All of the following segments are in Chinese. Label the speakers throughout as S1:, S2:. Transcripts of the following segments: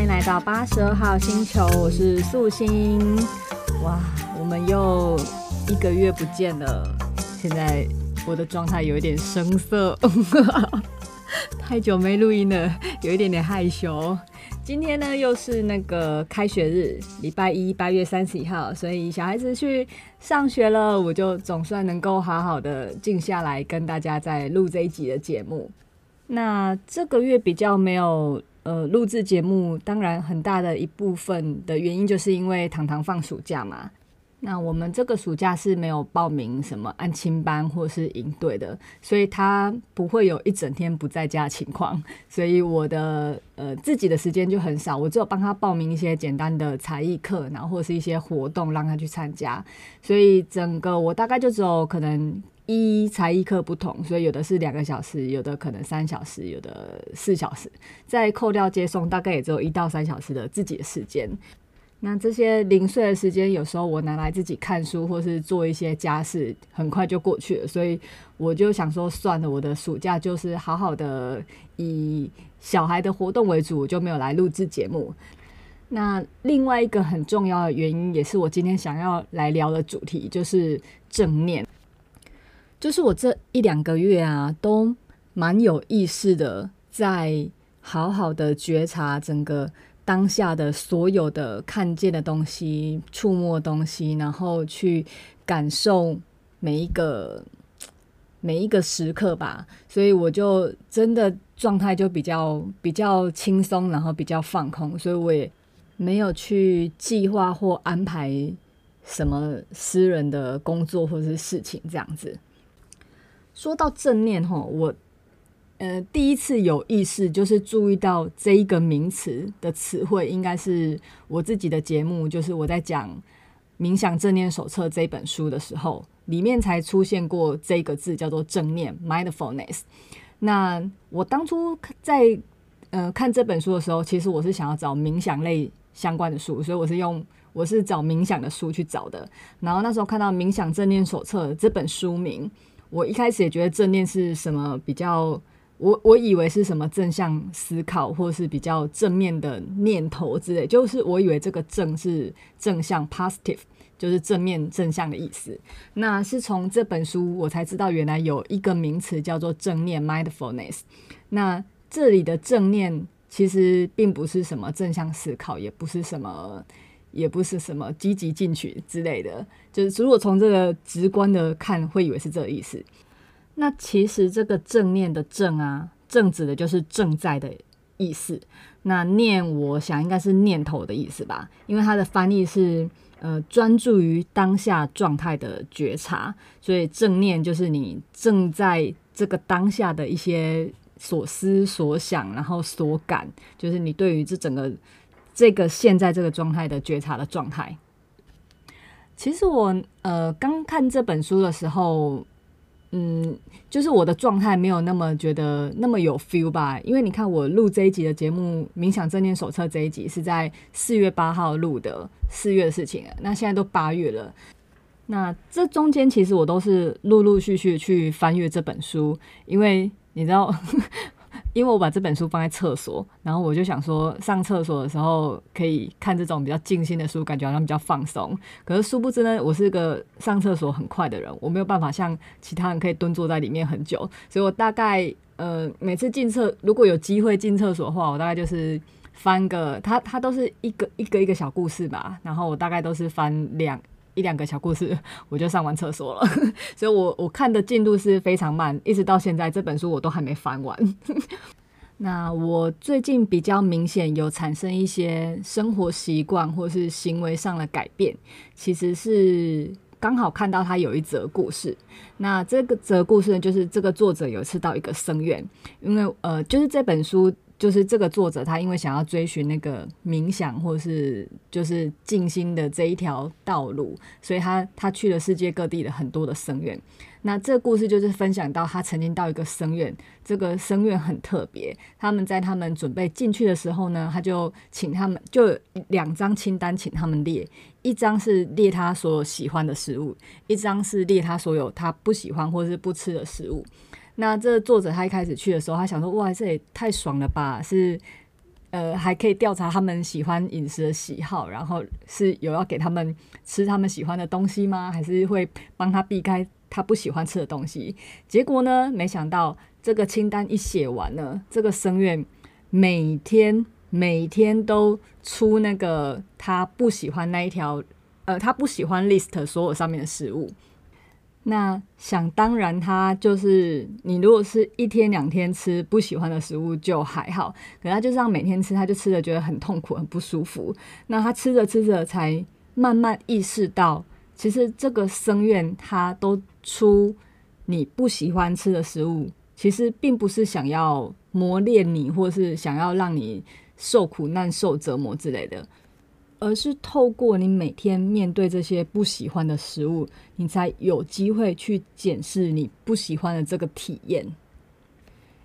S1: 欢迎来到八十二号星球，我是素心。哇，我们又一个月不见了，现在我的状态有一点生涩，太久没录音了，有一点点害羞。今天呢，又是那个开学日，礼拜一，八月三十一号，所以小孩子去上学了，我就总算能够好好的静下来，跟大家再录这一集的节目。那这个月比较没有。呃，录制节目当然很大的一部分的原因，就是因为糖糖放暑假嘛。那我们这个暑假是没有报名什么安亲班或是营队的，所以他不会有一整天不在家的情况。所以我的呃自己的时间就很少，我只有帮他报名一些简单的才艺课，然后或是一些活动让他去参加。所以整个我大概就只有可能。一才艺课不同，所以有的是两个小时，有的可能三小时，有的四小时。再扣掉接送，大概也只有一到三小时的自己的时间。那这些零碎的时间，有时候我拿来自己看书，或是做一些家事，很快就过去了。所以我就想说，算了，我的暑假就是好好的以小孩的活动为主，我就没有来录制节目。那另外一个很重要的原因，也是我今天想要来聊的主题，就是正念。就是我这一两个月啊，都蛮有意识的，在好好的觉察整个当下的所有的看见的东西、触摸东西，然后去感受每一个每一个时刻吧。所以我就真的状态就比较比较轻松，然后比较放空，所以我也没有去计划或安排什么私人的工作或者是事情这样子。说到正念吼，我呃第一次有意识就是注意到这一个名词的词汇，应该是我自己的节目，就是我在讲《冥想正念手册》这本书的时候，里面才出现过这个字，叫做正念 （mindfulness）。那我当初在呃看这本书的时候，其实我是想要找冥想类相关的书，所以我是用我是找冥想的书去找的。然后那时候看到《冥想正念手册》这本书名。我一开始也觉得正念是什么比较，我我以为是什么正向思考，或是比较正面的念头之类，就是我以为这个正是正向 positive，就是正面正向的意思。那是从这本书我才知道，原来有一个名词叫做正念 mindfulness。那这里的正念其实并不是什么正向思考，也不是什么。也不是什么积极进取之类的，就是如果从这个直观的看，会以为是这个意思。那其实这个正念的正啊，正指的就是正在的意思。那念，我想应该是念头的意思吧，因为它的翻译是呃专注于当下状态的觉察，所以正念就是你正在这个当下的一些所思所想，然后所感，就是你对于这整个。这个现在这个状态的觉察的状态，其实我呃刚看这本书的时候，嗯，就是我的状态没有那么觉得那么有 feel 吧，因为你看我录这一集的节目《冥想正念手册》这一集是在四月八号录的，四月的事情，那现在都八月了，那这中间其实我都是陆陆续续去翻阅这本书，因为你知道。因为我把这本书放在厕所，然后我就想说，上厕所的时候可以看这种比较静心的书，感觉好像比较放松。可是殊不知呢，我是个上厕所很快的人，我没有办法像其他人可以蹲坐在里面很久。所以我大概呃每次进厕，如果有机会进厕所的话，我大概就是翻个，它它都是一个一个一个小故事吧，然后我大概都是翻两。一两个小故事，我就上完厕所了，所以我我看的进度是非常慢，一直到现在这本书我都还没翻完。那我最近比较明显有产生一些生活习惯或是行为上的改变，其实是刚好看到他有一则故事。那这个则故事呢，就是这个作者有一次到一个僧院，因为呃，就是这本书。就是这个作者，他因为想要追寻那个冥想或是就是静心的这一条道路，所以他他去了世界各地的很多的僧院。那这个故事就是分享到他曾经到一个僧院，这个僧院很特别。他们在他们准备进去的时候呢，他就请他们就两张清单，请他们列，一张是列他所喜欢的食物，一张是列他所有他不喜欢或是不吃的食物。那这作者他一开始去的时候，他想说：“哇，这也太爽了吧！是呃，还可以调查他们喜欢饮食的喜好，然后是有要给他们吃他们喜欢的东西吗？还是会帮他避开他不喜欢吃的东西？结果呢，没想到这个清单一写完了，这个僧侣每天每天都出那个他不喜欢那一条，呃，他不喜欢 list 所有上面的食物。那想当然，他就是你如果是一天两天吃不喜欢的食物就还好，可他就这样每天吃，他就吃的觉得很痛苦、很不舒服。那他吃着吃着，才慢慢意识到，其实这个僧院他都出你不喜欢吃的食物，其实并不是想要磨练你，或是想要让你受苦难、受折磨之类的。而是透过你每天面对这些不喜欢的食物，你才有机会去检视你不喜欢的这个体验。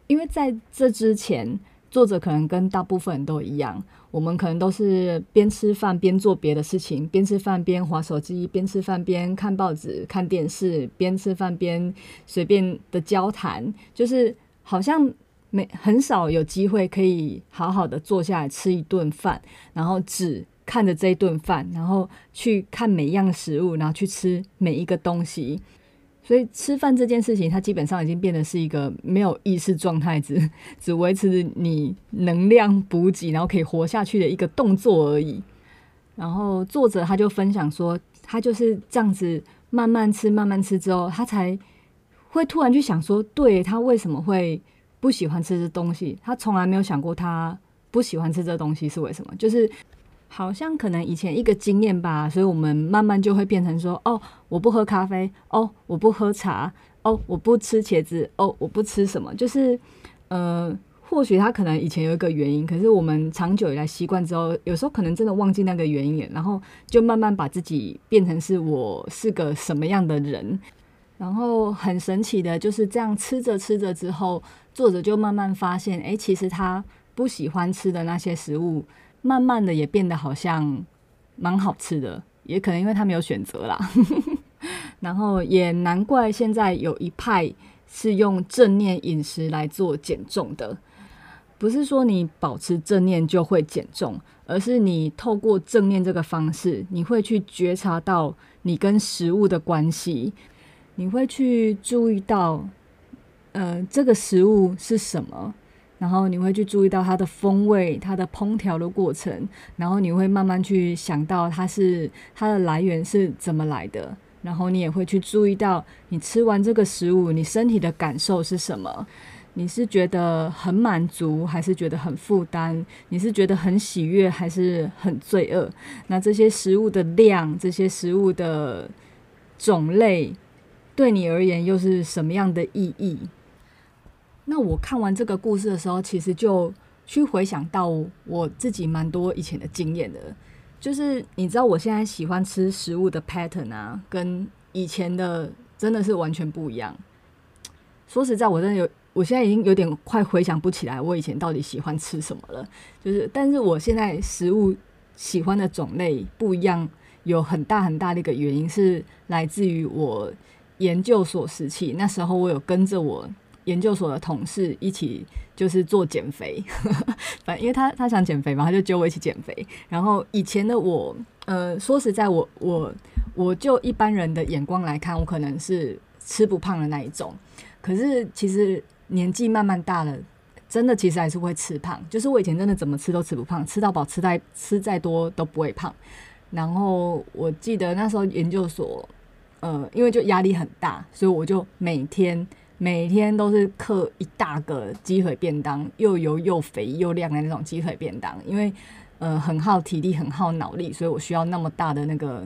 S1: 因为在这之前，作者可能跟大部分人都一样，我们可能都是边吃饭边做别的事情，边吃饭边划手机，边吃饭边看报纸、看电视，边吃饭边随便的交谈，就是好像没很少有机会可以好好的坐下来吃一顿饭，然后只。看着这一顿饭，然后去看每一样食物，然后去吃每一个东西。所以吃饭这件事情，它基本上已经变得是一个没有意识状态，只 只维持你能量补给，然后可以活下去的一个动作而已。然后作者他就分享说，他就是这样子慢慢吃，慢慢吃之后，他才会突然去想说，对，他为什么会不喜欢吃这东西？他从来没有想过他不喜欢吃这东西是为什么，就是。好像可能以前一个经验吧，所以我们慢慢就会变成说：哦，我不喝咖啡，哦，我不喝茶，哦，我不吃茄子，哦，我不吃什么。就是，呃，或许他可能以前有一个原因，可是我们长久以来习惯之后，有时候可能真的忘记那个原因，然后就慢慢把自己变成是我是个什么样的人。然后很神奇的就是这样吃着吃着之后，作者就慢慢发现，哎，其实他不喜欢吃的那些食物。慢慢的也变得好像蛮好吃的，也可能因为他没有选择啦。然后也难怪现在有一派是用正念饮食来做减重的，不是说你保持正念就会减重，而是你透过正念这个方式，你会去觉察到你跟食物的关系，你会去注意到，呃，这个食物是什么。然后你会去注意到它的风味、它的烹调的过程，然后你会慢慢去想到它是它的来源是怎么来的，然后你也会去注意到你吃完这个食物，你身体的感受是什么？你是觉得很满足，还是觉得很负担？你是觉得很喜悦，还是很罪恶？那这些食物的量，这些食物的种类，对你而言又是什么样的意义？那我看完这个故事的时候，其实就去回想到我自己蛮多以前的经验的，就是你知道我现在喜欢吃食物的 pattern 啊，跟以前的真的是完全不一样。说实在，我真的有，我现在已经有点快回想不起来我以前到底喜欢吃什么了。就是，但是我现在食物喜欢的种类不一样，有很大很大的一个原因是来自于我研究所时期，那时候我有跟着我。研究所的同事一起就是做减肥，反正因为他他想减肥嘛，他就揪我一起减肥。然后以前的我，呃，说实在我，我我就一般人的眼光来看，我可能是吃不胖的那一种。可是其实年纪慢慢大了，真的其实还是会吃胖。就是我以前真的怎么吃都吃不胖，吃到饱，吃再吃再多都不会胖。然后我记得那时候研究所，呃，因为就压力很大，所以我就每天。每天都是嗑一大个鸡腿便当，又油又肥又亮的那种鸡腿便当，因为呃很耗体力，很耗脑力，所以我需要那么大的那个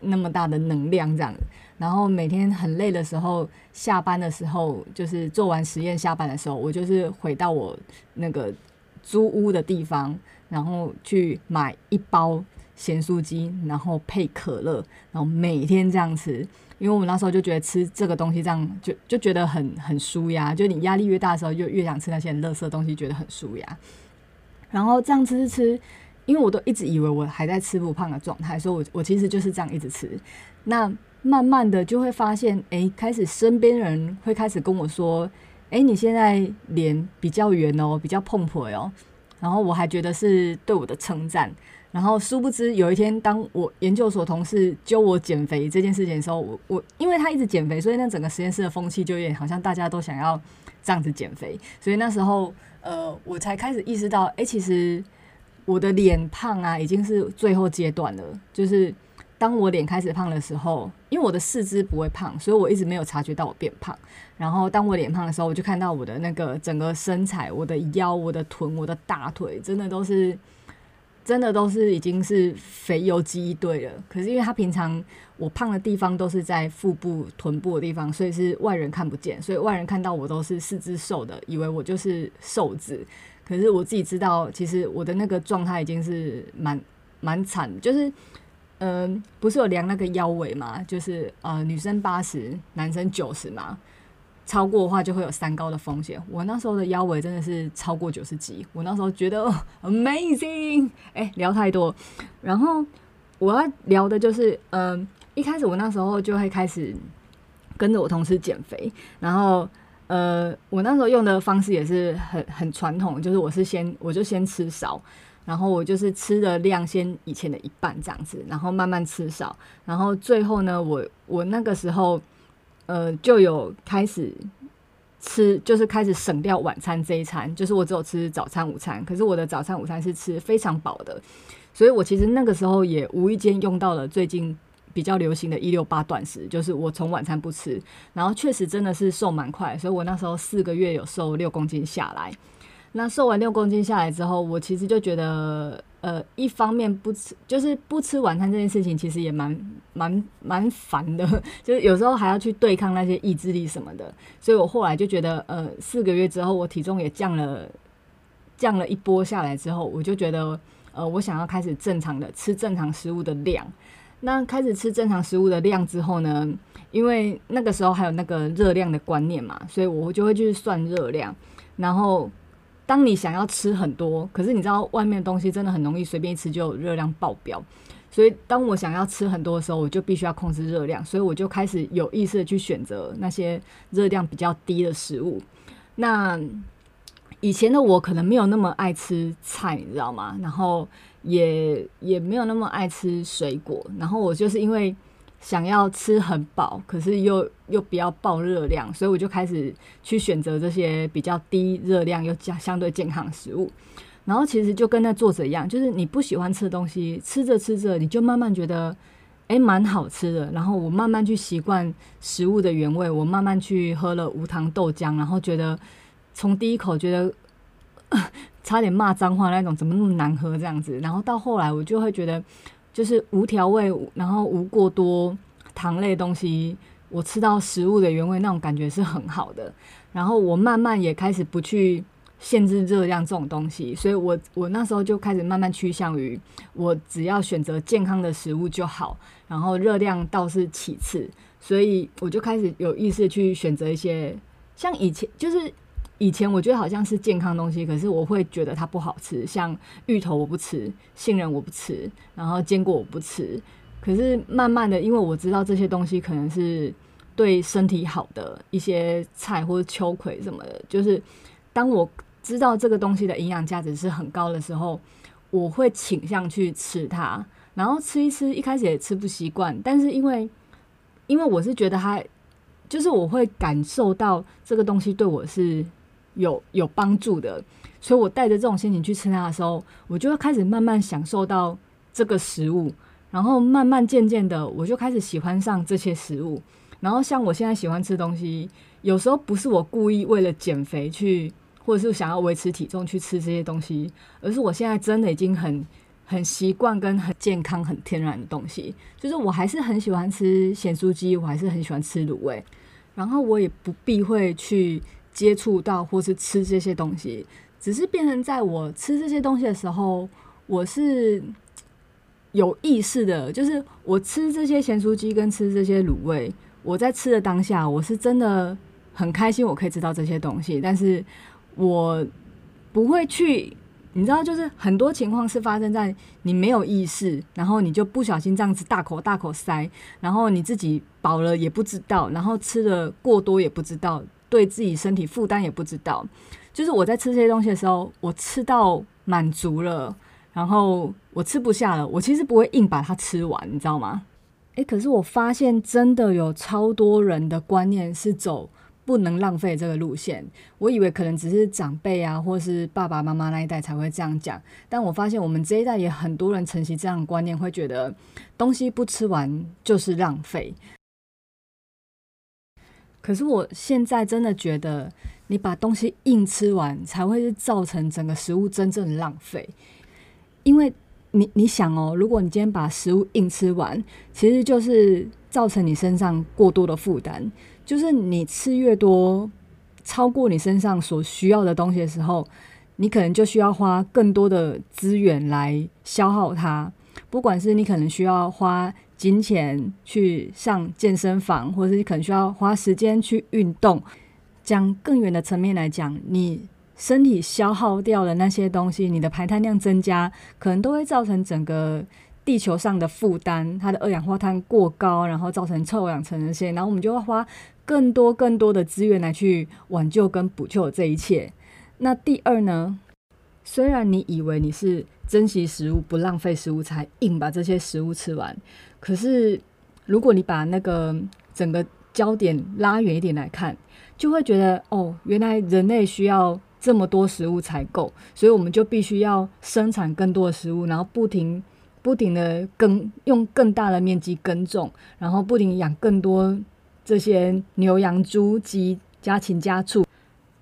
S1: 那么大的能量这样。然后每天很累的时候，下班的时候就是做完实验下班的时候，我就是回到我那个租屋的地方，然后去买一包咸酥鸡，然后配可乐，然后每天这样吃。因为我们那时候就觉得吃这个东西这样就就觉得很很舒压，就你压力越大的时候，就越想吃那些很垃圾的东西，觉得很舒压。然后这样吃吃吃，因为我都一直以为我还在吃不胖的状态，所以我我其实就是这样一直吃。那慢慢的就会发现，哎，开始身边人会开始跟我说，哎，你现在脸比较圆哦，比较碰婆哦。然后我还觉得是对我的称赞。然后殊不知有一天，当我研究所同事揪我减肥这件事情的时候，我我因为他一直减肥，所以那整个实验室的风气就有点好像大家都想要这样子减肥。所以那时候，呃，我才开始意识到，哎，其实我的脸胖啊，已经是最后阶段了。就是当我脸开始胖的时候，因为我的四肢不会胖，所以我一直没有察觉到我变胖。然后当我脸胖的时候，我就看到我的那个整个身材，我的腰、我的臀、我的大腿，真的都是。真的都是已经是肥油鸡一堆了，可是因为他平常我胖的地方都是在腹部、臀部的地方，所以是外人看不见，所以外人看到我都是四肢瘦的，以为我就是瘦子。可是我自己知道，其实我的那个状态已经是蛮蛮惨，就是嗯、不是有量那个腰围嘛，就是呃女生八十，男生九十嘛。超过的话就会有三高的风险。我那时候的腰围真的是超过九十几，我那时候觉得 amazing。哎、聊太多，然后我要聊的就是，嗯、一开始我那时候就会开始跟着我同事减肥，然后呃，我那时候用的方式也是很很传统，就是我是先我就先吃少，然后我就是吃的量先以前的一半这样子，然后慢慢吃少，然后最后呢，我我那个时候。呃，就有开始吃，就是开始省掉晚餐这一餐，就是我只有吃早餐、午餐。可是我的早餐、午餐是吃非常饱的，所以我其实那个时候也无意间用到了最近比较流行的“一六八断食”，就是我从晚餐不吃，然后确实真的是瘦蛮快，所以我那时候四个月有瘦六公斤下来。那瘦完六公斤下来之后，我其实就觉得。呃，一方面不吃，就是不吃晚餐这件事情，其实也蛮蛮蛮烦的，就是有时候还要去对抗那些意志力什么的。所以我后来就觉得，呃，四个月之后，我体重也降了，降了一波下来之后，我就觉得，呃，我想要开始正常的吃正常食物的量。那开始吃正常食物的量之后呢，因为那个时候还有那个热量的观念嘛，所以我就会去算热量，然后。当你想要吃很多，可是你知道外面的东西真的很容易随便一吃就热量爆表，所以当我想要吃很多的时候，我就必须要控制热量，所以我就开始有意识的去选择那些热量比较低的食物。那以前的我可能没有那么爱吃菜，你知道吗？然后也也没有那么爱吃水果，然后我就是因为。想要吃很饱，可是又又不要爆热量，所以我就开始去选择这些比较低热量又相相对健康的食物。然后其实就跟那作者一样，就是你不喜欢吃的东西，吃着吃着你就慢慢觉得，诶，蛮好吃的。然后我慢慢去习惯食物的原味，我慢慢去喝了无糖豆浆，然后觉得从第一口觉得 差点骂脏话那种，怎么那么难喝这样子。然后到后来我就会觉得。就是无调味，然后无过多糖类东西，我吃到食物的原味那种感觉是很好的。然后我慢慢也开始不去限制热量这种东西，所以我我那时候就开始慢慢趋向于我只要选择健康的食物就好，然后热量倒是其次。所以我就开始有意识去选择一些像以前就是。以前我觉得好像是健康东西，可是我会觉得它不好吃，像芋头我不吃，杏仁我不吃，然后坚果我不吃。可是慢慢的，因为我知道这些东西可能是对身体好的一些菜或者秋葵什么的，就是当我知道这个东西的营养价值是很高的时候，我会倾向去吃它。然后吃一吃，一开始也吃不习惯，但是因为因为我是觉得它，就是我会感受到这个东西对我是。有有帮助的，所以我带着这种心情去吃它的时候，我就会开始慢慢享受到这个食物，然后慢慢渐渐的，我就开始喜欢上这些食物。然后像我现在喜欢吃东西，有时候不是我故意为了减肥去，或者是想要维持体重去吃这些东西，而是我现在真的已经很很习惯跟很健康、很天然的东西。就是我还是很喜欢吃咸酥鸡，我还是很喜欢吃卤味，然后我也不避讳去。接触到或是吃这些东西，只是变成在我吃这些东西的时候，我是有意识的，就是我吃这些咸酥鸡跟吃这些卤味，我在吃的当下，我是真的很开心，我可以吃到这些东西，但是我不会去，你知道，就是很多情况是发生在你没有意识，然后你就不小心这样子大口大口塞，然后你自己饱了也不知道，然后吃的过多也不知道。对自己身体负担也不知道，就是我在吃这些东西的时候，我吃到满足了，然后我吃不下了，我其实不会硬把它吃完，你知道吗？诶，可是我发现真的有超多人的观念是走不能浪费这个路线。我以为可能只是长辈啊，或是爸爸妈妈那一代才会这样讲，但我发现我们这一代也很多人承袭这样的观念，会觉得东西不吃完就是浪费。可是我现在真的觉得，你把东西硬吃完，才会是造成整个食物真正的浪费。因为你你想哦，如果你今天把食物硬吃完，其实就是造成你身上过多的负担。就是你吃越多，超过你身上所需要的东西的时候，你可能就需要花更多的资源来消耗它。不管是你可能需要花。金钱去上健身房，或者是你可能需要花时间去运动。讲更远的层面来讲，你身体消耗掉的那些东西，你的排碳量增加，可能都会造成整个地球上的负担，它的二氧化碳过高，然后造成臭氧层那些，然后我们就会花更多更多的资源来去挽救跟补救这一切。那第二呢？虽然你以为你是珍惜食物、不浪费食物，才硬把这些食物吃完。可是，如果你把那个整个焦点拉远一点来看，就会觉得哦，原来人类需要这么多食物才够，所以我们就必须要生产更多的食物，然后不停不停的耕用更大的面积耕种，然后不停养更多这些牛羊猪鸡家禽家畜，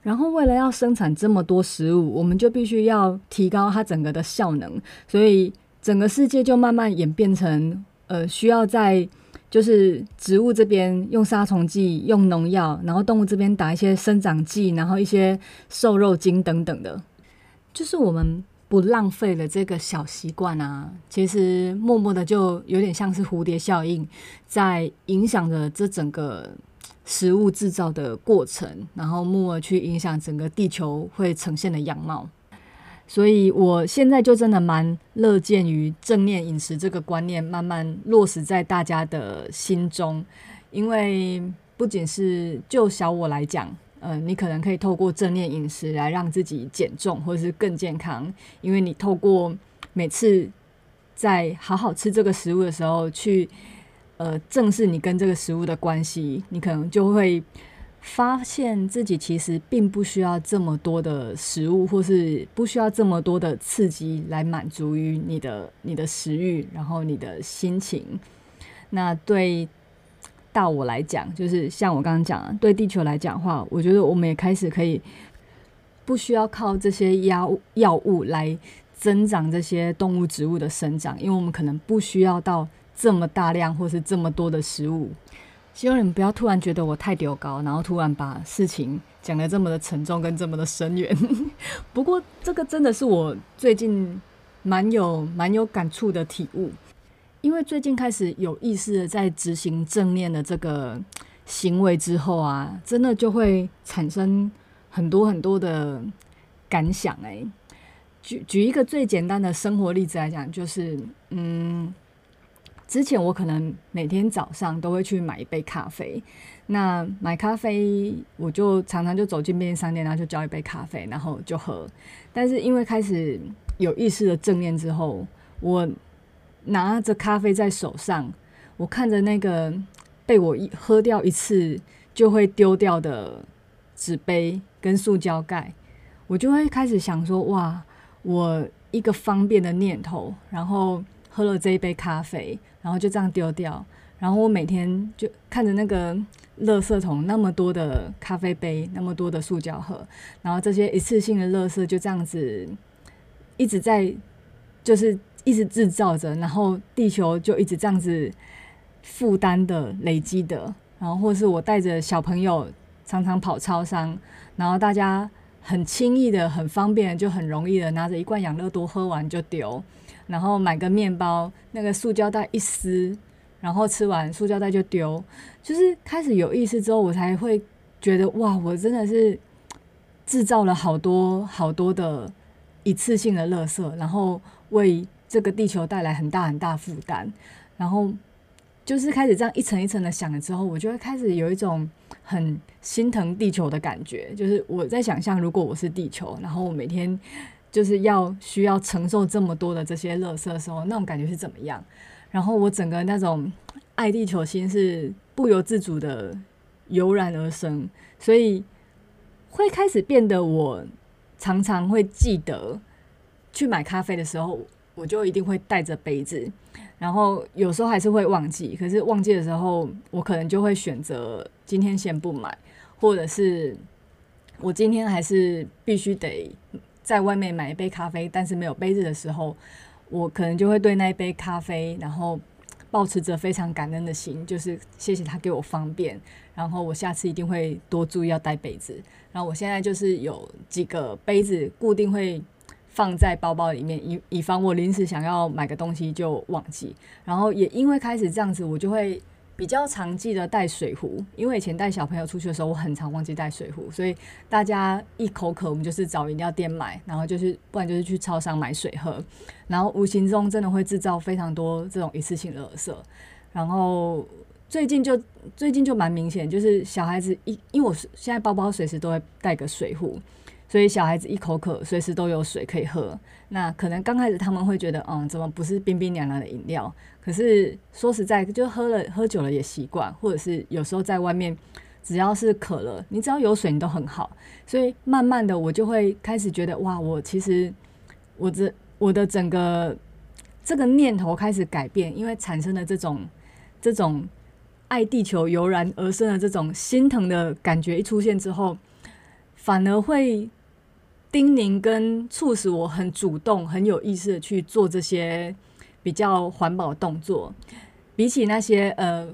S1: 然后为了要生产这么多食物，我们就必须要提高它整个的效能，所以整个世界就慢慢演变成。呃，需要在就是植物这边用杀虫剂、用农药，然后动物这边打一些生长剂，然后一些瘦肉精等等的，就是我们不浪费的这个小习惯啊，其实默默的就有点像是蝴蝶效应，在影响着这整个食物制造的过程，然后默默去影响整个地球会呈现的样貌。所以，我现在就真的蛮乐见于正念饮食这个观念慢慢落实在大家的心中，因为不仅是就小我来讲，呃，你可能可以透过正念饮食来让自己减重或者是更健康，因为你透过每次在好好吃这个食物的时候，去呃正视你跟这个食物的关系，你可能就会。发现自己其实并不需要这么多的食物，或是不需要这么多的刺激来满足于你的你的食欲，然后你的心情。那对大我来讲，就是像我刚刚讲，对地球来讲的话，我觉得我们也开始可以不需要靠这些药药物来增长这些动物植物的生长，因为我们可能不需要到这么大量或是这么多的食物。希望你们不要突然觉得我太丢高，然后突然把事情讲得这么的沉重跟这么的深远。不过这个真的是我最近蛮有蛮有感触的体悟，因为最近开始有意识的在执行正念的这个行为之后啊，真的就会产生很多很多的感想。诶，举举一个最简单的生活例子来讲，就是嗯。之前我可能每天早上都会去买一杯咖啡，那买咖啡我就常常就走进便利商店，然后就叫一杯咖啡，然后就喝。但是因为开始有意识的正念之后，我拿着咖啡在手上，我看着那个被我一喝掉一次就会丢掉的纸杯跟塑胶盖，我就会开始想说：哇，我一个方便的念头，然后。喝了这一杯咖啡，然后就这样丢掉。然后我每天就看着那个垃圾桶，那么多的咖啡杯，那么多的塑胶盒，然后这些一次性的垃圾就这样子一直在，就是一直制造着，然后地球就一直这样子负担的累积的。然后或是我带着小朋友常常跑超商，然后大家很轻易的、很方便，就很容易的拿着一罐养乐多喝完就丢。然后买个面包，那个塑胶袋一撕，然后吃完塑胶袋就丢。就是开始有意识之后，我才会觉得哇，我真的是制造了好多好多的一次性的垃圾，然后为这个地球带来很大很大负担。然后就是开始这样一层一层的想了之后，我就会开始有一种很心疼地球的感觉。就是我在想象，如果我是地球，然后我每天。就是要需要承受这么多的这些垃圾的时候，那种感觉是怎么样？然后我整个那种爱地球心是不由自主的油然而生，所以会开始变得我常常会记得去买咖啡的时候，我就一定会带着杯子，然后有时候还是会忘记，可是忘记的时候，我可能就会选择今天先不买，或者是我今天还是必须得。在外面买一杯咖啡，但是没有杯子的时候，我可能就会对那一杯咖啡，然后抱持着非常感恩的心，就是谢谢他给我方便，然后我下次一定会多注意要带杯子。然后我现在就是有几个杯子固定会放在包包里面，以以防我临时想要买个东西就忘记。然后也因为开始这样子，我就会。比较常记得带水壶，因为以前带小朋友出去的时候，我很常忘记带水壶，所以大家一口渴，我们就是找饮料店买，然后就是不然就是去超商买水喝，然后无形中真的会制造非常多这种一次性的垃圾。然后最近就最近就蛮明显，就是小孩子一，因为我现在包包随时都会带个水壶。所以小孩子一口渴，随时都有水可以喝。那可能刚开始他们会觉得，嗯，怎么不是冰冰凉凉的饮料？可是说实在，就喝了喝久了也习惯，或者是有时候在外面，只要是渴了，你只要有水，你都很好。所以慢慢的，我就会开始觉得，哇，我其实我这我的整个这个念头开始改变，因为产生了这种这种爱地球油然而生的这种心疼的感觉一出现之后，反而会。叮咛跟促使我很主动、很有意识的去做这些比较环保动作，比起那些呃，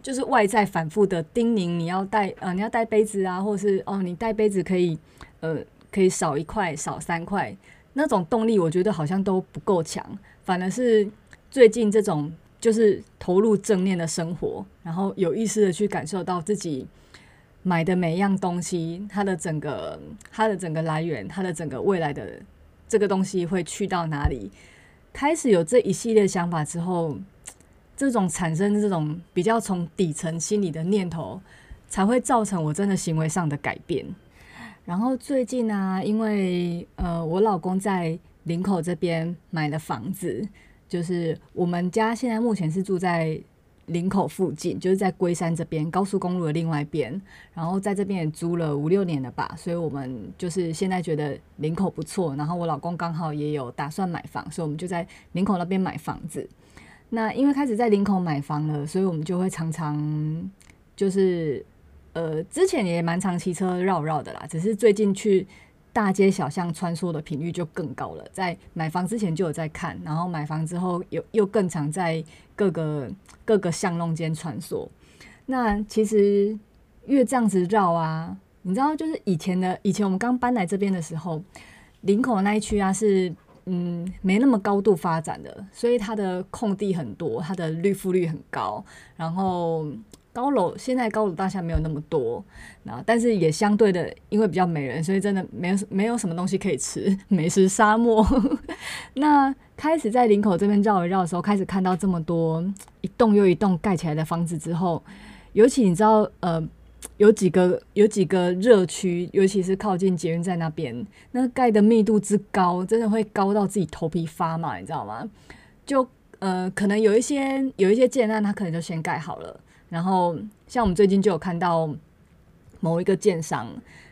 S1: 就是外在反复的叮咛，你要带呃，你要带杯子啊，或是哦，你带杯子可以呃，可以少一块、少三块，那种动力我觉得好像都不够强，反而是最近这种就是投入正念的生活，然后有意识的去感受到自己。买的每一样东西，它的整个、它的整个来源，它的整个未来的这个东西会去到哪里？开始有这一系列想法之后，这种产生这种比较从底层心理的念头，才会造成我真的行为上的改变。然后最近呢、因为呃，我老公在林口这边买了房子，就是我们家现在目前是住在。林口附近就是在龟山这边高速公路的另外一边，然后在这边也租了五六年了吧，所以我们就是现在觉得林口不错，然后我老公刚好也有打算买房，所以我们就在林口那边买房子。那因为开始在林口买房了，所以我们就会常常就是呃之前也蛮常骑车绕绕的啦，只是最近去。大街小巷穿梭的频率就更高了，在买房之前就有在看，然后买房之后又又更常在各个各个巷弄间穿梭。那其实越这样子绕啊，你知道，就是以前的以前我们刚搬来这边的时候，林口那一区啊是嗯没那么高度发展的，所以它的空地很多，它的绿覆率很高，然后。高楼现在高楼大厦没有那么多，那但是也相对的，因为比较没人，所以真的没有没有什么东西可以吃，美食沙漠。那开始在林口这边绕一绕的时候，开始看到这么多一栋又一栋盖起来的房子之后，尤其你知道，呃，有几个有几个热区，尤其是靠近捷运站那边，那盖的密度之高，真的会高到自己头皮发麻，你知道吗？就呃，可能有一些有一些建案，它可能就先盖好了。然后，像我们最近就有看到某一个建商，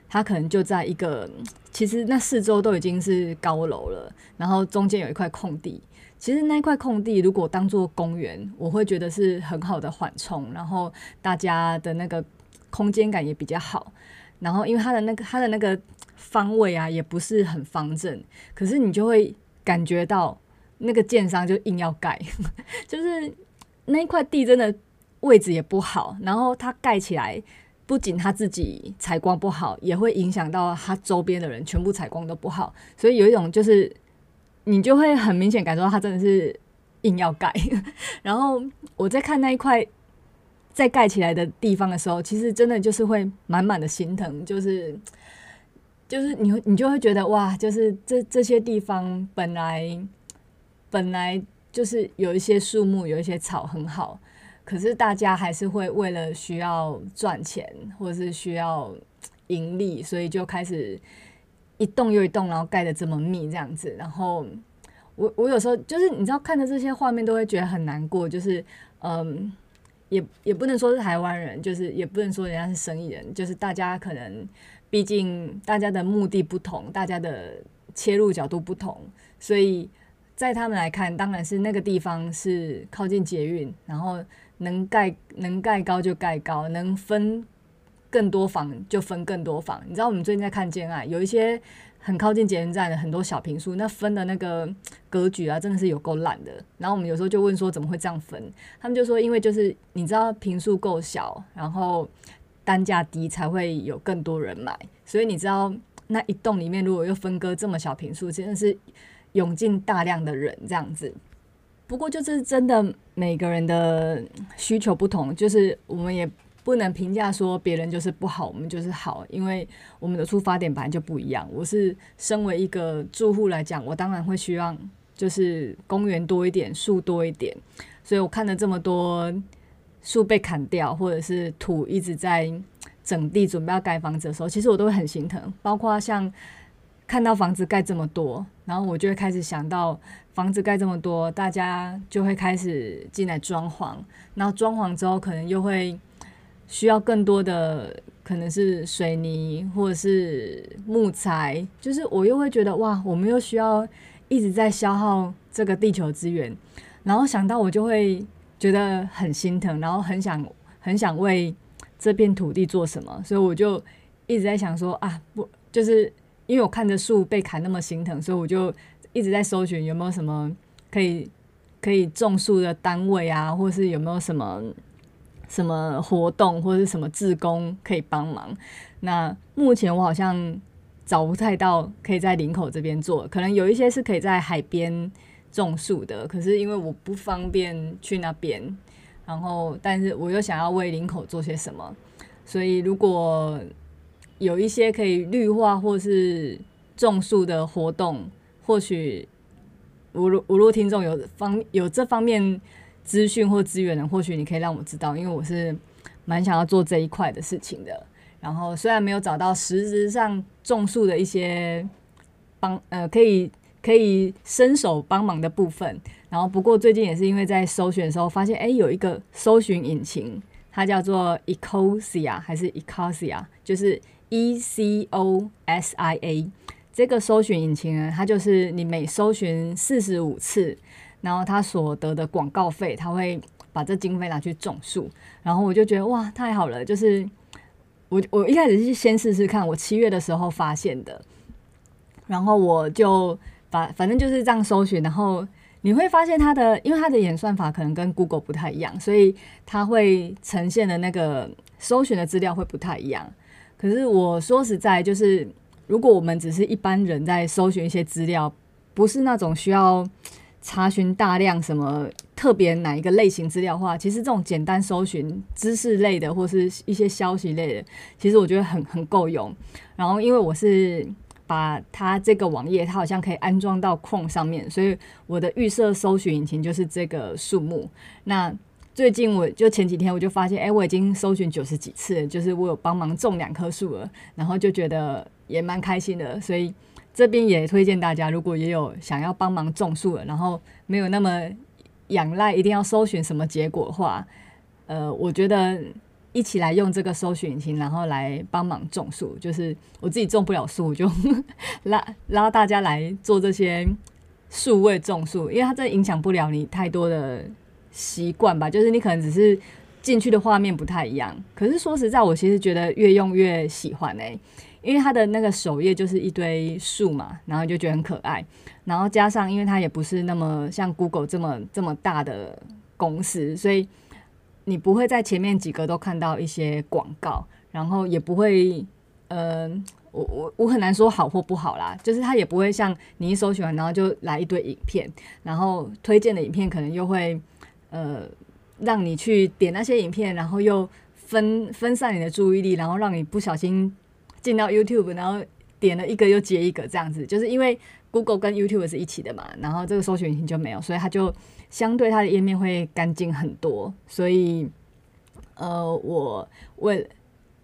S1: 他可能就在一个，其实那四周都已经是高楼了，然后中间有一块空地。其实那块空地如果当做公园，我会觉得是很好的缓冲，然后大家的那个空间感也比较好。然后，因为它的那个它的那个方位啊，也不是很方正，可是你就会感觉到那个建商就硬要盖，就是那一块地真的。位置也不好，然后它盖起来，不仅他自己采光不好，也会影响到他周边的人，全部采光都不好。所以有一种就是，你就会很明显感受到他真的是硬要盖。然后我在看那一块在盖起来的地方的时候，其实真的就是会满满的心疼，就是就是你你就会觉得哇，就是这这些地方本来本来就是有一些树木，有一些草很好。可是大家还是会为了需要赚钱，或者是需要盈利，所以就开始一栋又一栋，然后盖得这么密这样子，然后我我有时候就是你知道看着这些画面都会觉得很难过，就是嗯，也也不能说是台湾人，就是也不能说人家是生意人，就是大家可能毕竟大家的目的不同，大家的切入角度不同，所以在他们来看，当然是那个地方是靠近捷运，然后能盖能盖高就盖高，能分。更多房就分更多房，你知道我们最近在看建爱，有一些很靠近捷运站的很多小平数，那分的那个格局啊，真的是有够烂的。然后我们有时候就问说怎么会这样分，他们就说因为就是你知道平数够小，然后单价低才会有更多人买，所以你知道那一栋里面如果又分割这么小平数，真的是涌进大量的人这样子。不过就是真的每个人的需求不同，就是我们也。不能评价说别人就是不好，我们就是好，因为我们的出发点本来就不一样。我是身为一个住户来讲，我当然会希望就是公园多一点，树多一点。所以我看了这么多树被砍掉，或者是土一直在整地准备要盖房子的时候，其实我都会很心疼。包括像看到房子盖这么多，然后我就会开始想到房子盖这么多，大家就会开始进来装潢，然后装潢之后可能又会。需要更多的可能是水泥或者是木材，就是我又会觉得哇，我们又需要一直在消耗这个地球资源，然后想到我就会觉得很心疼，然后很想很想为这片土地做什么，所以我就一直在想说啊，不就是因为我看着树被砍那么心疼，所以我就一直在搜寻有没有什么可以可以种树的单位啊，或是有没有什么。什么活动或者是什么志工可以帮忙？那目前我好像找不太到可以在林口这边做，可能有一些是可以在海边种树的，可是因为我不方便去那边，然后但是我又想要为林口做些什么，所以如果有一些可以绿化或是种树的活动，或许如如果听众有方有这方面。资讯或资源的？或许你可以让我知道，因为我是蛮想要做这一块的事情的。然后虽然没有找到实质上种树的一些帮呃可以可以伸手帮忙的部分，然后不过最近也是因为在搜寻的时候发现，哎，有一个搜寻引擎，它叫做 Ecosia 还是 Ecosia，就是 E C O S I A 这个搜寻引擎呢，它就是你每搜寻四十五次。然后他所得的广告费，他会把这经费拿去种树。然后我就觉得哇，太好了！就是我我一开始是先试试看，我七月的时候发现的。然后我就反反正就是这样搜寻，然后你会发现它的，因为它的演算法可能跟 Google 不太一样，所以它会呈现的那个搜寻的资料会不太一样。可是我说实在，就是如果我们只是一般人在搜寻一些资料，不是那种需要。查询大量什么特别哪一个类型资料的话，其实这种简单搜寻知识类的或是一些消息类的，其实我觉得很很够用。然后因为我是把它这个网页，它好像可以安装到 Chrome 上面，所以我的预设搜寻引擎就是这个数目。那最近我就前几天我就发现，哎，我已经搜寻九十几次，就是我有帮忙种两棵树了，然后就觉得也蛮开心的，所以。这边也推荐大家，如果也有想要帮忙种树了，然后没有那么仰赖一定要搜寻什么结果的话，呃，我觉得一起来用这个搜寻引擎，然后来帮忙种树。就是我自己种不了树，就 拉拉大家来做这些数位种树，因为它真影响不了你太多的习惯吧。就是你可能只是进去的画面不太一样，可是说实在，我其实觉得越用越喜欢哎、因为它的那个首页就是一堆树嘛，然后就觉得很可爱，然后加上因为它也不是那么像 Google 这么这么大的公司，所以你不会在前面几个都看到一些广告，然后也不会，呃，我我我很难说好或不好啦，就是它也不会像你一搜寻完然后就来一堆影片，然后推荐的影片可能又会呃让你去点那些影片，然后又分分散你的注意力，然后让你不小心。进到 YouTube，然后点了一个又接一个这样子，就是因为 Google 跟 YouTube 是一起的嘛，然后这个搜寻引擎就没有，所以它就相对它的页面会干净很多。所以，呃，我为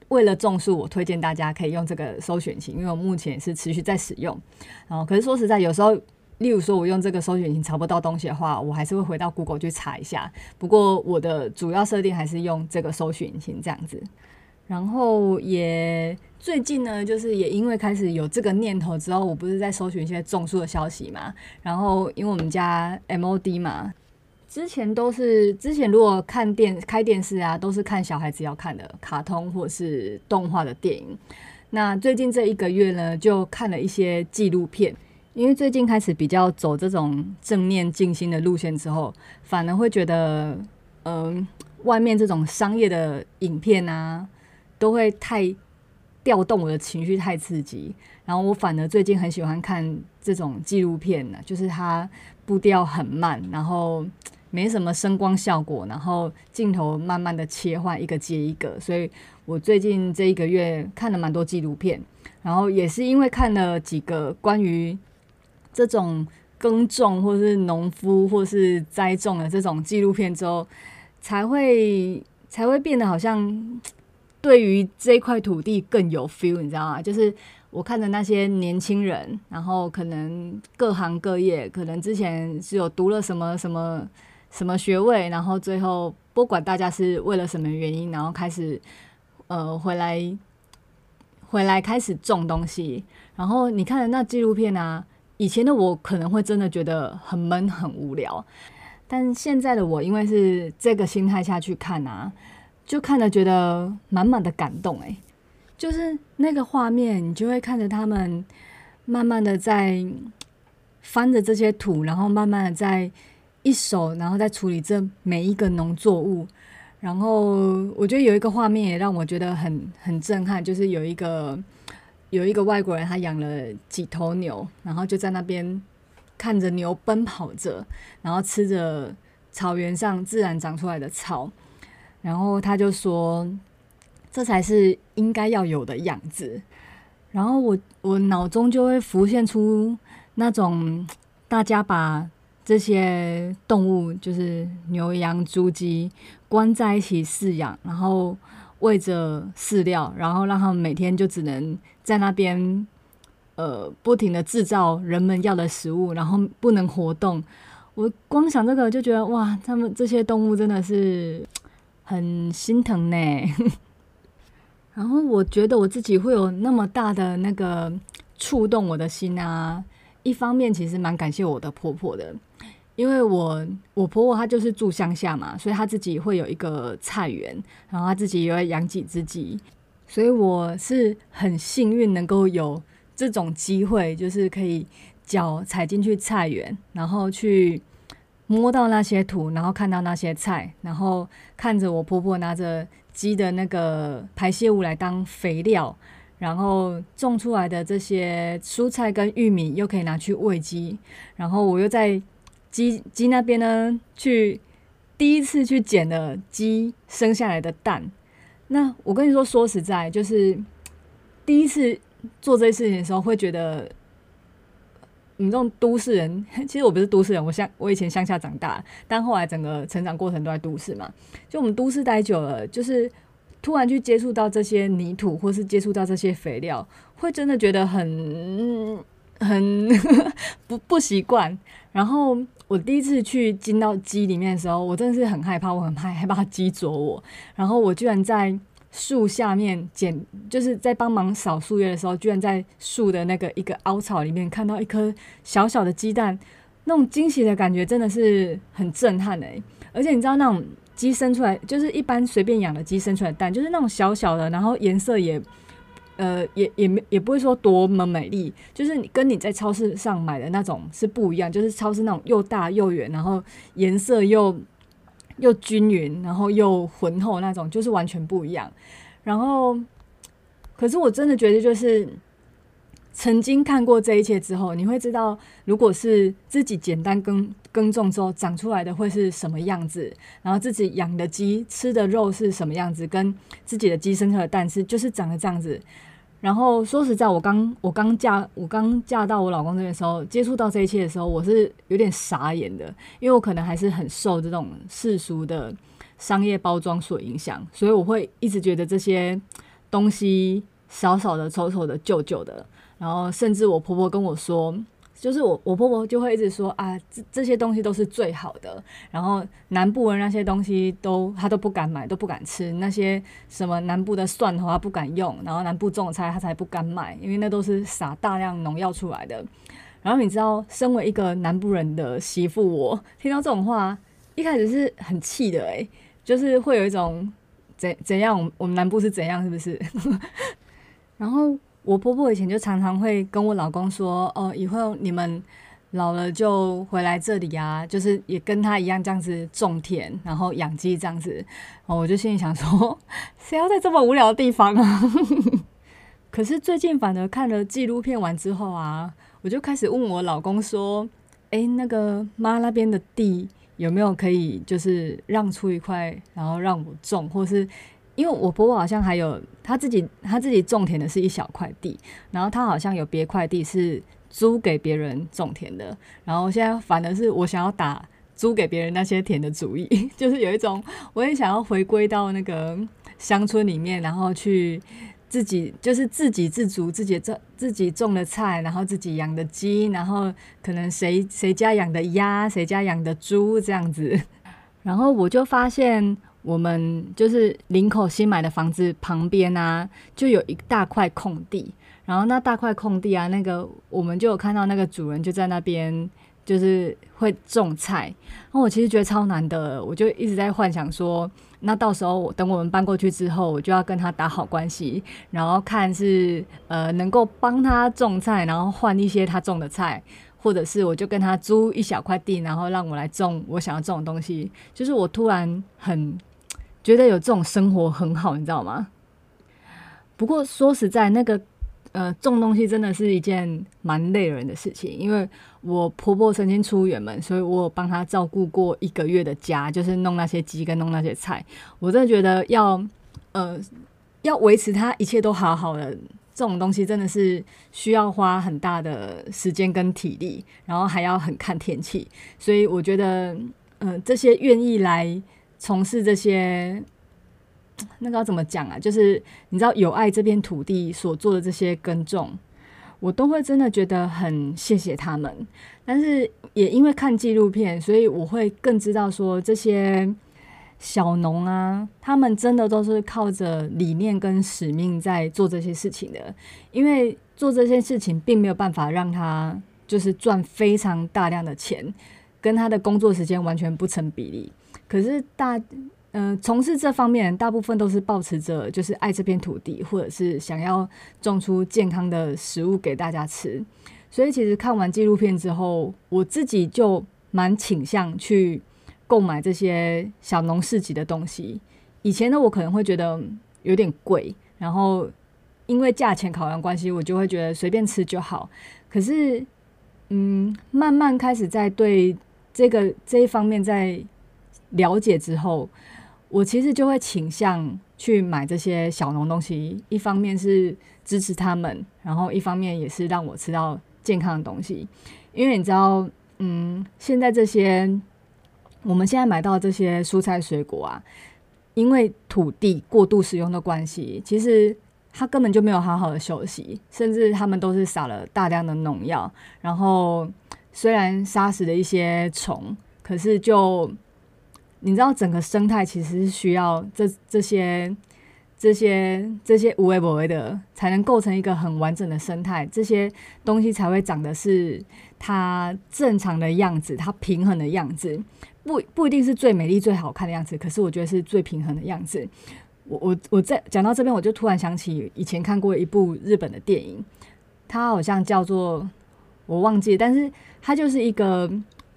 S1: 为了种树，我推荐大家可以用这个搜寻擎，因为我目前是持续在使用。然后，可是说实在，有时候，例如说我用这个搜寻引擎查不到东西的话，我还是会回到 Google 去查一下。不过我的主要设定还是用这个搜寻引擎这样子。然后也最近呢，就是也因为开始有这个念头之后，我不是在搜寻一些种树的消息嘛。然后因为我们家 MOD 嘛。之前都是之前如果看电开电视啊，都是看小孩子要看的卡通或是动画的电影。那最近这一个月呢，就看了一些纪录片，因为最近开始比较走这种正念静心的路线之后，反而会觉得，嗯、呃，外面这种商业的影片啊，都会太调动我的情绪，太刺激。然后我反而最近很喜欢看这种纪录片呢，就是它步调很慢，然后。没什么声光效果，然后镜头慢慢的切换一个接一个，所以我最近这一个月看了蛮多纪录片，然后也是因为看了几个关于这种耕种或是农夫或是栽种的这种纪录片之后，才会才会变得好像 对于这块土地更有 feel，你知道吗？就是我看的那些年轻人，然后可能各行各业，可能之前是有读了什么什么。什么学位，然后最后不管大家是为了什么原因，然后开始呃回来回来开始种东西。然后你看的那纪录片啊，以前的我可能会真的觉得很闷很无聊，但现在的我因为是这个心态下去看啊，就看了觉得满满的感动。诶，就是那个画面，你就会看着他们慢慢的在翻着这些土，然后慢慢的在。一手，然后再处理这每一个农作物，然后我觉得有一个画面也让我觉得很很震撼，就是有一个有一个外国人，他养了几头牛，然后就在那边看着牛奔跑着，然后吃着草原上自然长出来的草，然后他就说，这才是应该要有的样子，然后我我脑中就会浮现出那种大家把。这些动物就是牛羊猪鸡，关在一起饲养，然后喂着饲料，然后让他们每天就只能在那边，呃，不停的制造人们要的食物，然后不能活动。我光想这个就觉得哇，他们这些动物真的是很心疼呢。然后我觉得我自己会有那么大的那个触动我的心啊。一方面其实蛮感谢我的婆婆的。因为我我婆婆她就是住乡下嘛，所以她自己会有一个菜园，然后她自己也会养几只鸡，所以我是很幸运能够有这种机会，就是可以脚踩进去菜园，然后去摸到那些土，然后看到那些菜，然后看着我婆婆拿着鸡的那个排泄物来当肥料，然后种出来的这些蔬菜跟玉米又可以拿去喂鸡，然后我又在。鸡鸡那边呢，去第一次去捡了鸡生下来的蛋。那我跟你说，说实在，就是 第一次做这些事情的时候，会觉得你们这种都市人，其实我不是都市人，我乡我以前乡下长大，但后来整个成长过程都在都市嘛。就我们都市待久了，就是突然去接触到这些泥土，或是接触到这些肥料，会真的觉得很很 不不习惯。然后。我第一次去进到鸡里面的时候，我真的是很害怕，我很害害怕鸡啄我。然后我居然在树下面捡，就是在帮忙扫树叶的时候，居然在树的那个一个凹槽里面看到一颗小小的鸡蛋，那种惊喜的感觉真的是很震撼诶。而且你知道那种鸡生出来，就是一般随便养的鸡生出来的蛋，就是那种小小的，然后颜色也。呃，也也没也不会说多么美丽，就是你跟你在超市上买的那种是不一样，就是超市那种又大又圆，然后颜色又又均匀，然后又浑厚那种，就是完全不一样。然后，可是我真的觉得，就是曾经看过这一切之后，你会知道，如果是自己简单耕耕种之后长出来的会是什么样子，然后自己养的鸡吃的肉是什么样子，跟自己的鸡生出的蛋是就是长得这样子。然后说实在，我刚我刚嫁我刚嫁到我老公这边的时候，接触到这一切的时候，我是有点傻眼的，因为我可能还是很受这种世俗的商业包装所影响，所以我会一直觉得这些东西小小的、丑丑的、旧旧的，然后甚至我婆婆跟我说。就是我，我婆婆就会一直说啊，这这些东西都是最好的。然后南部的那些东西都她都不敢买，都不敢吃。那些什么南部的蒜头她不敢用，然后南部种的菜她才不敢买，因为那都是撒大量农药出来的。然后你知道，身为一个南部人的媳妇，我听到这种话，一开始是很气的，诶，就是会有一种怎怎样，我们南部是怎样，是不是？然后。我婆婆以前就常常会跟我老公说：“哦，以后你们老了就回来这里啊，就是也跟他一样这样子种田，然后养鸡这样子。”哦，我就心里想说：“ 谁要在这么无聊的地方啊？” 可是最近反而看了纪录片完之后啊，我就开始问我老公说：“哎，那个妈那边的地有没有可以就是让出一块，然后让我种，或是？”因为我婆婆好像还有她自己，她自己种田的是一小块地，然后她好像有别块地是租给别人种田的，然后现在反而是我想要打租给别人那些田的主意，就是有一种我也想要回归到那个乡村里面，然后去自己就是自给自足，自己种自己种的菜，然后自己养的鸡，然后可能谁谁家养的鸭，谁家养的猪这样子，然后我就发现。我们就是林口新买的房子旁边啊，就有一大块空地，然后那大块空地啊，那个我们就有看到那个主人就在那边，就是会种菜。然后我其实觉得超难的，我就一直在幻想说，那到时候我等我们搬过去之后，我就要跟他打好关系，然后看是呃能够帮他种菜，然后换一些他种的菜，或者是我就跟他租一小块地，然后让我来种我想要种的东西。就是我突然很。觉得有这种生活很好，你知道吗？不过说实在，那个呃种东西真的是一件蛮累人的事情。因为我婆婆曾经出远门，所以我有帮她照顾过一个月的家，就是弄那些鸡跟弄那些菜。我真的觉得要呃要维持它一切都好好的这种东西，真的是需要花很大的时间跟体力，然后还要很看天气。所以我觉得，嗯、这些愿意来。从事这些，那个要怎么讲啊？就是你知道，有爱这片土地所做的这些耕种，我都会真的觉得很谢谢他们。但是也因为看纪录片，所以我会更知道说，这些小农啊，他们真的都是靠着理念跟使命在做这些事情的。因为做这些事情，并没有办法让他就是赚非常大量的钱，跟他的工作时间完全不成比例。可是大，嗯、从事这方面大部分都是抱持着就是爱这片土地，或者是想要种出健康的食物给大家吃。所以其实看完纪录片之后，我自己就蛮倾向去购买这些小农市集的东西。以前呢，我可能会觉得有点贵，然后因为价钱考量关系，我就会觉得随便吃就好。可是，嗯，慢慢开始在对这个这一方面在。了解之后，我其实就会倾向去买这些小农东西。一方面是支持他们，然后一方面也是让我吃到健康的东西。因为你知道，嗯，现在这些我们现在买到这些蔬菜水果啊，因为土地过度使用的关系，其实它根本就没有好好的休息，甚至他们都是撒了大量的农药。然后虽然杀死了一些虫，可是就你知道整个生态其实是需要这这些这些这些无为不为的，才能构成一个很完整的生态。这些东西才会长得是它正常的样子，它平衡的样子。不不一定是最美丽、最好看的样子，可是我觉得是最平衡的样子。我我我在讲到这边，我就突然想起以前看过一部日本的电影，它好像叫做我忘记，但是它就是一个。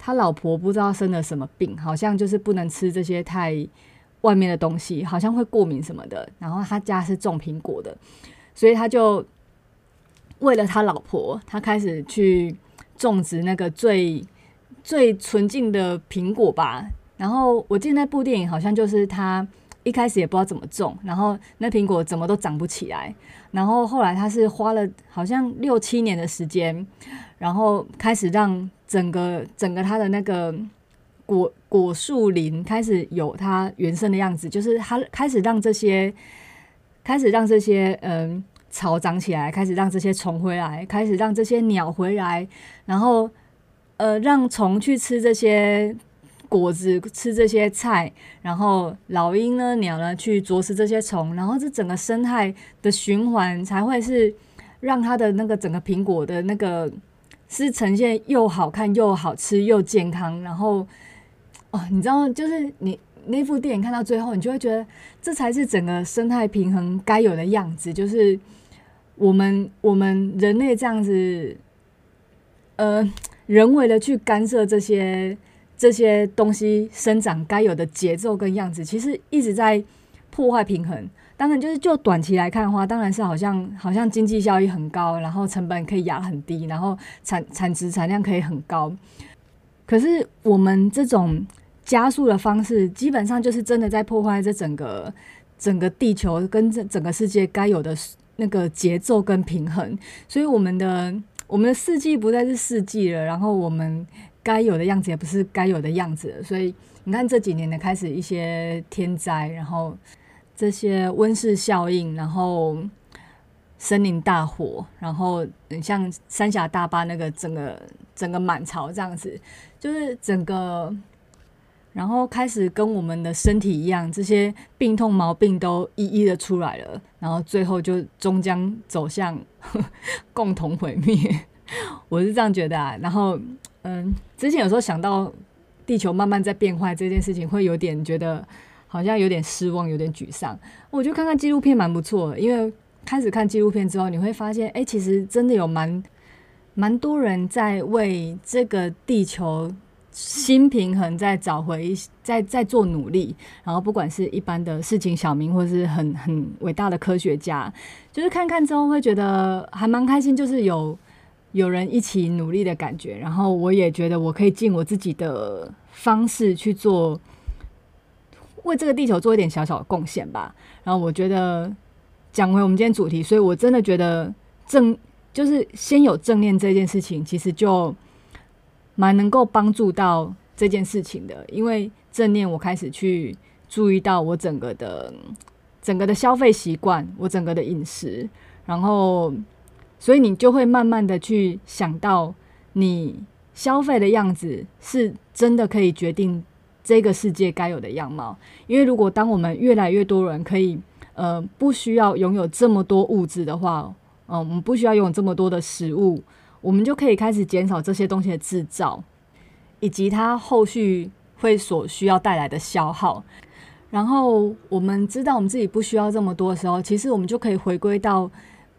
S1: 他老婆不知道生了什么病，好像就是不能吃这些太外面的东西，好像会过敏什么的。然后他家是种苹果的，所以他就为了他老婆，他开始去种植那个最最纯净的苹果吧。然后我记得那部电影好像就是他一开始也不知道怎么种，然后那苹果怎么都长不起来。然后后来他是花了好像六七年的时间，然后开始让。整个整个它的那个果果树林开始有它原生的样子，就是它开始让这些开始让这些嗯草长起来，开始让这些虫回来，开始让这些鸟回来，然后呃让虫去吃这些果子，吃这些菜，然后老鹰呢、鸟呢去啄食这些虫，然后这整个生态的循环才会是让它的那个整个苹果的那个是呈现又好看又好吃又健康，然后哦，你知道就是你。那部电影看到最后，你就会觉得这才是整个生态平衡该有的样子，就是我们我们人类这样子，呃，人为的去干涉这些这些东西生长该有的节奏跟样子，其实一直在破坏平衡。当然，就是就短期来看的话，当然是好像好像经济效益很高，然后成本可以压很低，然后产产值产量可以很高。可是我们这种。加速的方式，基本上就是真的在破坏这整个整个地球跟这整个世界该有的那个节奏跟平衡。所以，我们的我们的四季不再是四季了，然后我们该有的样子也不是该有的样子。所以，你看这几年的开始一些天灾，然后这些温室效应，然后森林大火，然后像三峡大坝那个整个整个满潮这样子，就是整个。然后开始跟我们的身体一样，这些病痛毛病都一一的出来了，然后最后就终将走向共同毁灭。我是这样觉得啊。然后，嗯，之前有时候想到地球慢慢在变坏这件事情，会有点觉得好像有点失望，有点沮丧。我就看看纪录片蛮不错的，因为开始看纪录片之后，你会发现，哎，其实真的有蛮蛮多人在为这个地球。新平衡，在找回，在在做努力。然后，不管是一般的事情小明，或是很很伟大的科学家，就是看看之后会觉得还蛮开心，就是有有人一起努力的感觉。然后，我也觉得我可以尽我自己的方式去做，为这个地球做一点小小的贡献吧。然后，我觉得讲回我们今天主题，所以我真的觉得正就是先有正念这件事情，其实就。蛮能够帮助到这件事情的，因为正念，我开始去注意到我整个的、整个的消费习惯，我整个的饮食，然后，所以你就会慢慢的去想到，你消费的样子是真的可以决定这个世界该有的样貌。因为如果当我们越来越多人可以，呃，不需要拥有这么多物质的话，嗯、我们不需要拥有这么多的食物。我们就可以开始减少这些东西的制造，以及它后续会所需要带来的消耗。然后我们知道我们自己不需要这么多的时候，其实我们就可以回归到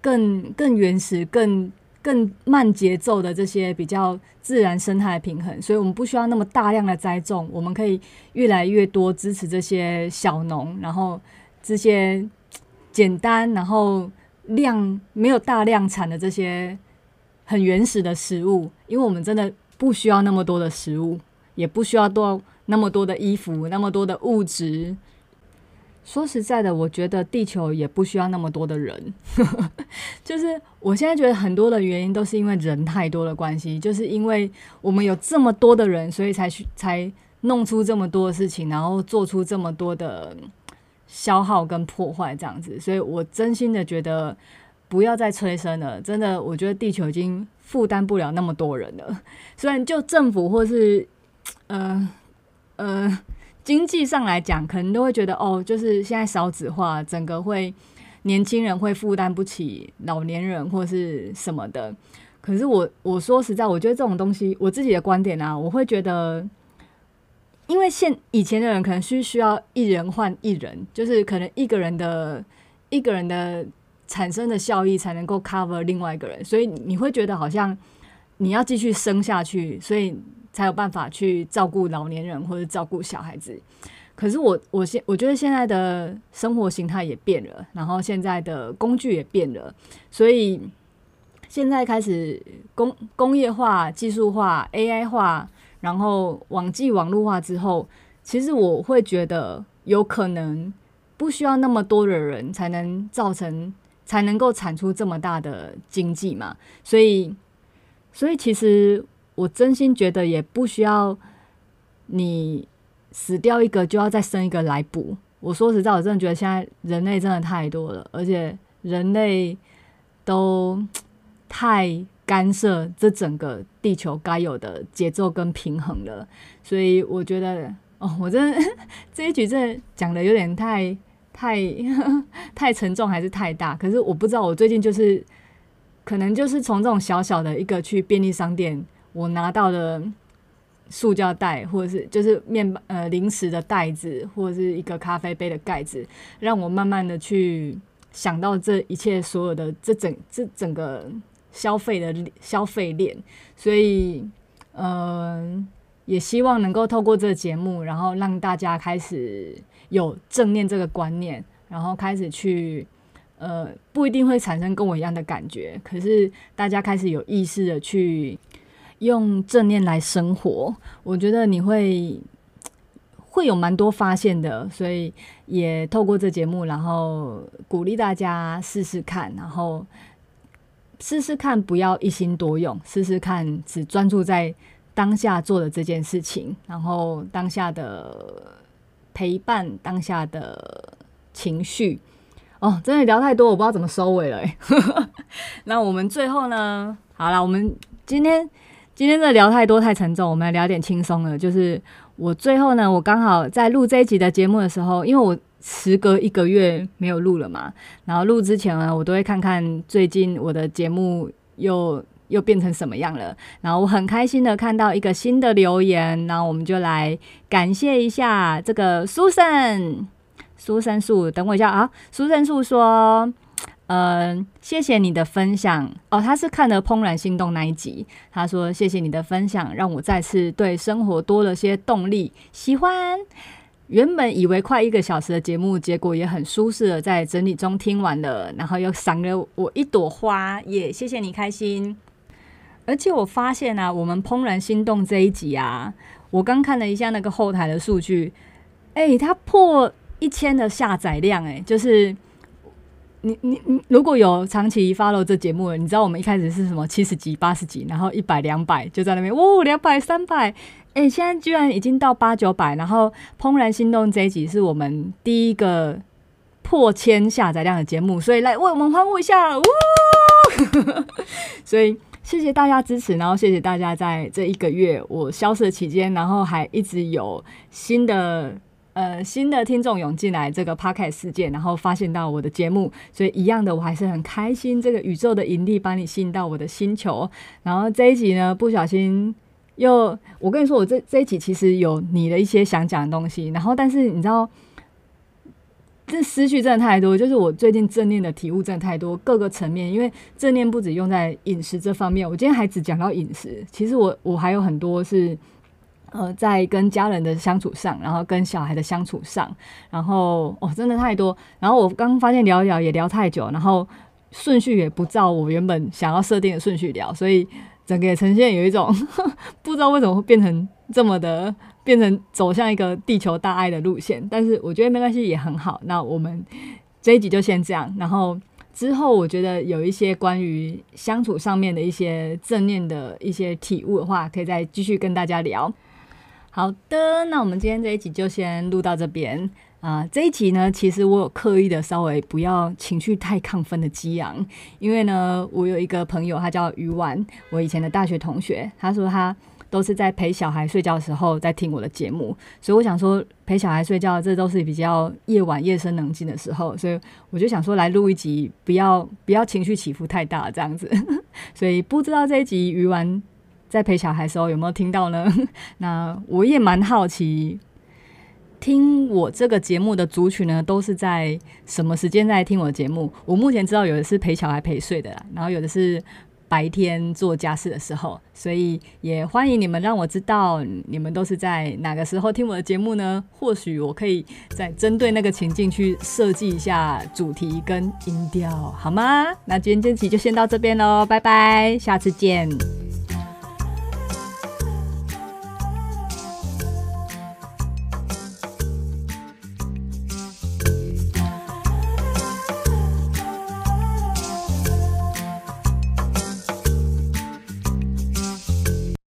S1: 更更原始、更更慢节奏的这些比较自然生态平衡。所以我们不需要那么大量的栽种，我们可以越来越多支持这些小农，然后这些简单，然后量没有大量产的这些。很原始的食物，因为我们真的不需要那么多的食物，也不需要多那么多的衣服，那么多的物质。说实在的，我觉得地球也不需要那么多的人。就是我现在觉得很多的原因都是因为人太多的关系，就是因为我们有这么多的人，所以才去才弄出这么多的事情，然后做出这么多的消耗跟破坏这样子。所以我真心的觉得。不要再催生了，真的，我觉得地球已经负担不了那么多人了。虽然就政府或是呃呃经济上来讲，可能都会觉得哦，就是现在少子化，整个会年轻人会负担不起老年人或是什么的。可是我我说实在，我觉得这种东西，我自己的观点啊，我会觉得，因为现以前的人可能需需要一人换一人，就是可能一个人的一个人的。产生的效益才能够 cover 另外一个人，所以你会觉得好像你要继续生下去，所以才有办法去照顾老年人或者照顾小孩子。可是我我现我觉得现在的生活形态也变了，然后现在的工具也变了，所以现在开始工工业化、技术化、AI 化，然后网际网络化之后，其实我会觉得有可能不需要那么多的人才能造成。才能够产出这么大的经济嘛，所以，所以其实我真心觉得也不需要你死掉一个就要再生一个来补，我说实在，我真的觉得现在人类真的太多了，而且人类都 太干涉这整个地球该有的节奏跟平衡了。所以我觉得，哦，我真的 这一局真的讲的有点太太 太沉重，还是太大？可是我不知道，我最近就是可能就是从这种小小的一个去便利商店，我拿到的。塑胶袋，或者是就是面呃零食的袋子，或者是一个咖啡杯的盖子，让我慢慢的去想到这一切所有的这整这整个消费的消费链，所以嗯、呃，也希望能够透过这个节目，然后让大家开始有正念这个观念，然后开始去呃不一定会产生跟我一样的感觉，可是大家开始有意识的去。用正念来生活，我觉得你会会有蛮多发现的，所以也透过这节目，然后鼓励大家试试看，然后试试看不要一心多用，试试看只专注在当下做的这件事情，然后当下的陪伴，当下的情绪。哦，真的聊太多，我不知道怎么收尾了。那我们最后呢？好了，我们今天。今天的聊太多太沉重，我们来聊点轻松的。就是我最后呢，我刚好在录这一集的节目的时候，因为我时隔一个月没有录了嘛，然后录之前呢，我都会看看最近我的节目又又变成什么样了。然后我很开心的看到一个新的留言，然后我们就来感谢一下这个苏珊苏珊树，等我一下啊，苏珊树说。嗯、谢谢你的分享哦。他是看了《怦然心动》那一集，他说：“谢谢你的分享，让我再次对生活多了些动力。”喜欢。原本以为快一个小时的节目，结果也很舒适的在整理中听完了，然后又赏了我一朵花，也谢谢你开心。而且我发现啊，我们《怦然心动》这一集啊，我刚看了一下那个后台的数据，哎、欸，它破一千的下载量、欸，哎，就是。你你你如果有长期 follow 这节目，你知道我们一开始是什么七十几、八十几，然后一百、两百就在那边，哇，两百、三百，哎，现在居然已经到八九百，然后怦然心动这一集是我们第一个破千下载量的节目，所以来为我们欢呼一下，呜！所以谢谢大家支持，然后谢谢大家在这一个月我消失的期间，然后还一直有新的。呃，新的听众涌进来这个 Podcast 世界，然后发现到我的节目，所以一样的，我还是很开心。这个宇宙的引力把你吸引到我的星球，然后这一集呢，不小心又，我跟你说，我这这一集其实有你的一些想讲的东西，然后但是你知道，这思绪真的太多，就是我最近正念的体悟真的太多，各个层面，因为正念不止用在饮食这方面，我今天还只讲到饮食，其实我我还有很多是。呃，在跟家人的相处上，然后跟小孩的相处上，然后哦，真的太多。然后我刚发现聊一聊也聊太久，然后顺序也不照我原本想要设定的顺序聊，所以整个呈现有一种 不知道为什么会变成这么的，变成走向一个地球大爱的路线。但是我觉得没关系，也很好。那我们这一集就先这样，然后之后我觉得有一些关于相处上面的一些正念的一些体悟的话，可以再继续跟大家聊。好的，那我们今天这一集就先录到这边啊、这一集呢，其实我有刻意的稍微不要情绪太亢奋的激昂，因为呢，我有一个朋友，他叫余婉，我以前的大学同学，他说他都是在陪小孩睡觉的时候在听我的节目，所以我想说陪小孩睡觉，这都是比较夜晚夜深人静的时候，所以我就想说来录一集，不要不要情绪起伏太大这样子，所以不知道这一集鱼丸。在陪小孩时候有没有听到呢？那我也蛮好奇，听我这个节目的族群呢，都是在什么时间在听我节目？我目前知道有的是陪小孩陪睡的啦，然后有的是白天做家事的时候，所以也欢迎你们让我知道你们都是在哪个时候听我的节目呢？或许我可以再针对那个情境去设计一下主题跟音调，好吗？那今天这期就先到这边喽，拜拜，下次见。